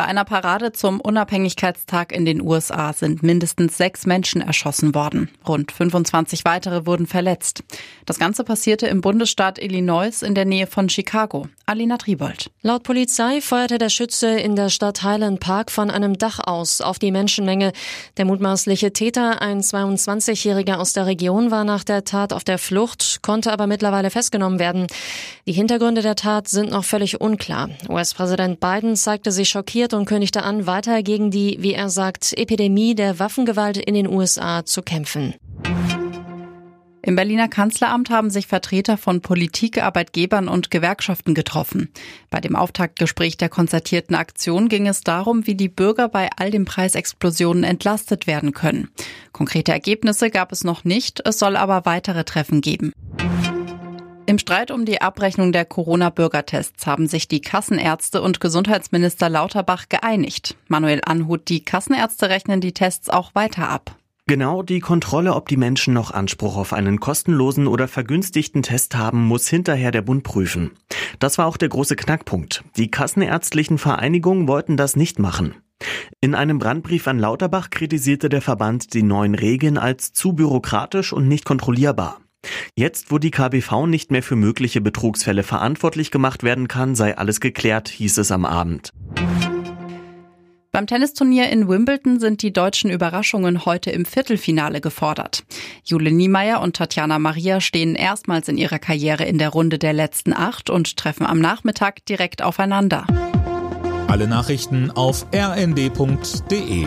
Bei einer Parade zum Unabhängigkeitstag in den USA sind mindestens sechs Menschen erschossen worden. Rund 25 weitere wurden verletzt. Das Ganze passierte im Bundesstaat Illinois in der Nähe von Chicago. Alina Tribold. Laut Polizei feuerte der Schütze in der Stadt Highland Park von einem Dach aus auf die Menschenmenge. Der mutmaßliche Täter, ein 22-Jähriger aus der Region, war nach der Tat auf der Flucht, konnte aber mittlerweile festgenommen werden. Die Hintergründe der Tat sind noch völlig unklar. US-Präsident Biden zeigte sich schockiert und kündigte an, weiter gegen die, wie er sagt, Epidemie der Waffengewalt in den USA zu kämpfen. Im Berliner Kanzleramt haben sich Vertreter von Politik, Arbeitgebern und Gewerkschaften getroffen. Bei dem Auftaktgespräch der konzertierten Aktion ging es darum, wie die Bürger bei all den Preisexplosionen entlastet werden können. Konkrete Ergebnisse gab es noch nicht, es soll aber weitere Treffen geben. Im Streit um die Abrechnung der Corona-Bürgertests haben sich die Kassenärzte und Gesundheitsminister Lauterbach geeinigt. Manuel Anhut, die Kassenärzte rechnen die Tests auch weiter ab. Genau die Kontrolle, ob die Menschen noch Anspruch auf einen kostenlosen oder vergünstigten Test haben, muss hinterher der Bund prüfen. Das war auch der große Knackpunkt. Die kassenärztlichen Vereinigungen wollten das nicht machen. In einem Brandbrief an Lauterbach kritisierte der Verband die neuen Regeln als zu bürokratisch und nicht kontrollierbar. Jetzt, wo die KBV nicht mehr für mögliche Betrugsfälle verantwortlich gemacht werden kann, sei alles geklärt, hieß es am Abend. Beim Tennisturnier in Wimbledon sind die deutschen Überraschungen heute im Viertelfinale gefordert. Jule Niemeyer und Tatjana Maria stehen erstmals in ihrer Karriere in der Runde der letzten acht und treffen am Nachmittag direkt aufeinander. Alle Nachrichten auf rnd.de